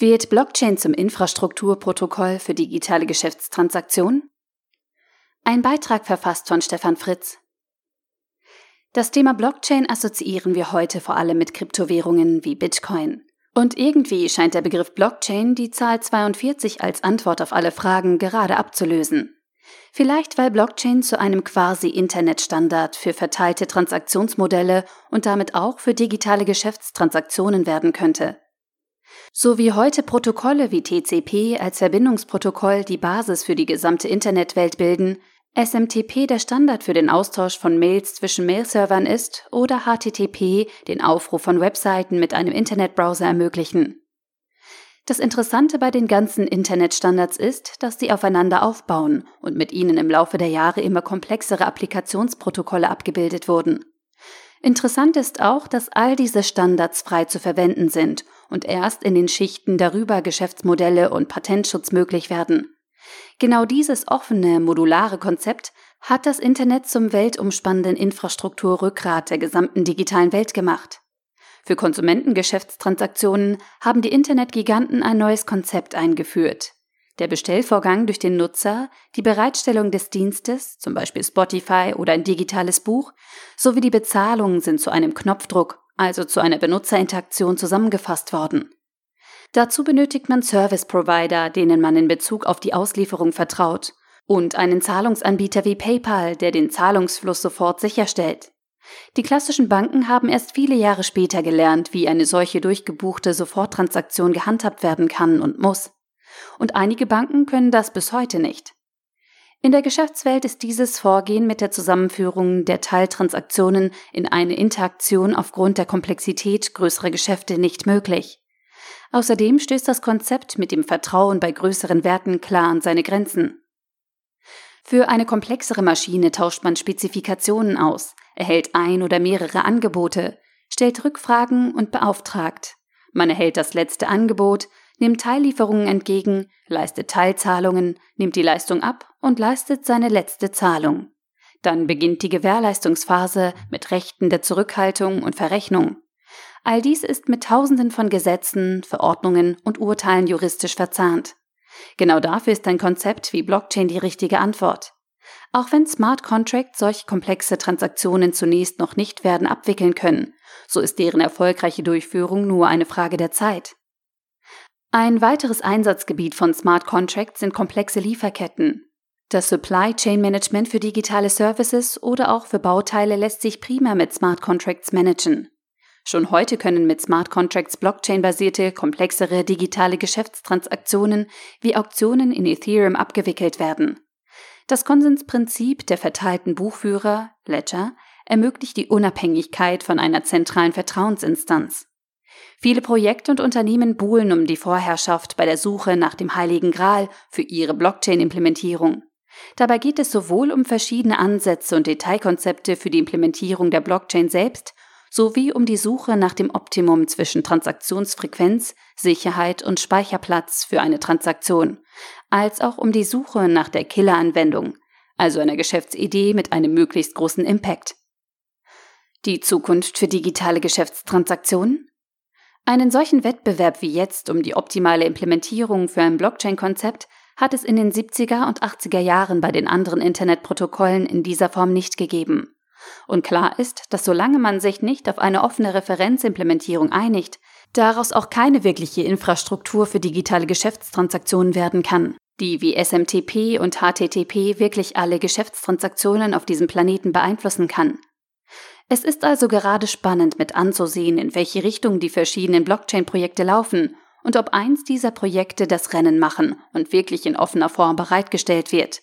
Wird Blockchain zum Infrastrukturprotokoll für digitale Geschäftstransaktionen? Ein Beitrag verfasst von Stefan Fritz. Das Thema Blockchain assoziieren wir heute vor allem mit Kryptowährungen wie Bitcoin. Und irgendwie scheint der Begriff Blockchain die Zahl 42 als Antwort auf alle Fragen gerade abzulösen. Vielleicht weil Blockchain zu einem quasi Internetstandard für verteilte Transaktionsmodelle und damit auch für digitale Geschäftstransaktionen werden könnte. So wie heute Protokolle wie TCP als Verbindungsprotokoll die Basis für die gesamte Internetwelt bilden, SMTP der Standard für den Austausch von Mails zwischen Mailservern ist oder HTTP den Aufruf von Webseiten mit einem Internetbrowser ermöglichen. Das Interessante bei den ganzen Internetstandards ist, dass sie aufeinander aufbauen und mit ihnen im Laufe der Jahre immer komplexere Applikationsprotokolle abgebildet wurden. Interessant ist auch, dass all diese Standards frei zu verwenden sind und erst in den Schichten darüber Geschäftsmodelle und Patentschutz möglich werden. Genau dieses offene, modulare Konzept hat das Internet zum weltumspannenden Infrastrukturrückgrat der gesamten digitalen Welt gemacht. Für Konsumentengeschäftstransaktionen haben die Internetgiganten ein neues Konzept eingeführt. Der Bestellvorgang durch den Nutzer, die Bereitstellung des Dienstes, zum Beispiel Spotify oder ein digitales Buch, sowie die Bezahlung sind zu einem Knopfdruck also zu einer Benutzerinteraktion zusammengefasst worden. Dazu benötigt man Service Provider, denen man in Bezug auf die Auslieferung vertraut, und einen Zahlungsanbieter wie PayPal, der den Zahlungsfluss sofort sicherstellt. Die klassischen Banken haben erst viele Jahre später gelernt, wie eine solche durchgebuchte Soforttransaktion gehandhabt werden kann und muss. Und einige Banken können das bis heute nicht. In der Geschäftswelt ist dieses Vorgehen mit der Zusammenführung der Teiltransaktionen in eine Interaktion aufgrund der Komplexität größerer Geschäfte nicht möglich. Außerdem stößt das Konzept mit dem Vertrauen bei größeren Werten klar an seine Grenzen. Für eine komplexere Maschine tauscht man Spezifikationen aus, erhält ein oder mehrere Angebote, stellt Rückfragen und beauftragt. Man erhält das letzte Angebot, nimmt Teillieferungen entgegen, leistet Teilzahlungen, nimmt die Leistung ab und leistet seine letzte Zahlung. Dann beginnt die Gewährleistungsphase mit Rechten der Zurückhaltung und Verrechnung. All dies ist mit Tausenden von Gesetzen, Verordnungen und Urteilen juristisch verzahnt. Genau dafür ist ein Konzept wie Blockchain die richtige Antwort. Auch wenn Smart Contracts solch komplexe Transaktionen zunächst noch nicht werden abwickeln können, so ist deren erfolgreiche Durchführung nur eine Frage der Zeit. Ein weiteres Einsatzgebiet von Smart Contracts sind komplexe Lieferketten. Das Supply Chain Management für digitale Services oder auch für Bauteile lässt sich prima mit Smart Contracts managen. Schon heute können mit Smart Contracts Blockchain-basierte, komplexere digitale Geschäftstransaktionen wie Auktionen in Ethereum abgewickelt werden. Das Konsensprinzip der verteilten Buchführer, Ledger, ermöglicht die Unabhängigkeit von einer zentralen Vertrauensinstanz. Viele Projekte und Unternehmen buhlen um die Vorherrschaft bei der Suche nach dem Heiligen Gral für ihre Blockchain-Implementierung. Dabei geht es sowohl um verschiedene Ansätze und Detailkonzepte für die Implementierung der Blockchain selbst, sowie um die Suche nach dem Optimum zwischen Transaktionsfrequenz, Sicherheit und Speicherplatz für eine Transaktion, als auch um die Suche nach der Killeranwendung, also einer Geschäftsidee mit einem möglichst großen Impact. Die Zukunft für digitale Geschäftstransaktionen? Einen solchen Wettbewerb wie jetzt um die optimale Implementierung für ein Blockchain-Konzept hat es in den 70er und 80er Jahren bei den anderen Internetprotokollen in dieser Form nicht gegeben. Und klar ist, dass solange man sich nicht auf eine offene Referenzimplementierung einigt, daraus auch keine wirkliche Infrastruktur für digitale Geschäftstransaktionen werden kann, die wie SMTP und HTTP wirklich alle Geschäftstransaktionen auf diesem Planeten beeinflussen kann. Es ist also gerade spannend mit anzusehen, in welche Richtung die verschiedenen Blockchain-Projekte laufen und ob eins dieser Projekte das Rennen machen und wirklich in offener Form bereitgestellt wird.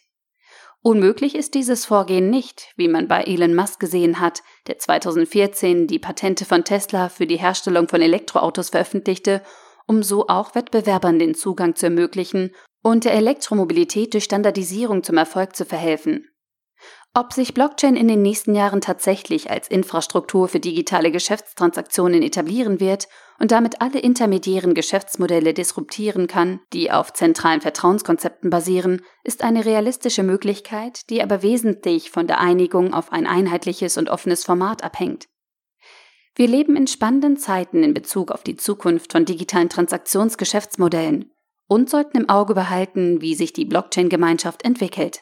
Unmöglich ist dieses Vorgehen nicht, wie man bei Elon Musk gesehen hat, der 2014 die Patente von Tesla für die Herstellung von Elektroautos veröffentlichte, um so auch Wettbewerbern den Zugang zu ermöglichen und der Elektromobilität durch Standardisierung zum Erfolg zu verhelfen. Ob sich Blockchain in den nächsten Jahren tatsächlich als Infrastruktur für digitale Geschäftstransaktionen etablieren wird und damit alle intermediären Geschäftsmodelle disruptieren kann, die auf zentralen Vertrauenskonzepten basieren, ist eine realistische Möglichkeit, die aber wesentlich von der Einigung auf ein einheitliches und offenes Format abhängt. Wir leben in spannenden Zeiten in Bezug auf die Zukunft von digitalen Transaktionsgeschäftsmodellen und sollten im Auge behalten, wie sich die Blockchain-Gemeinschaft entwickelt.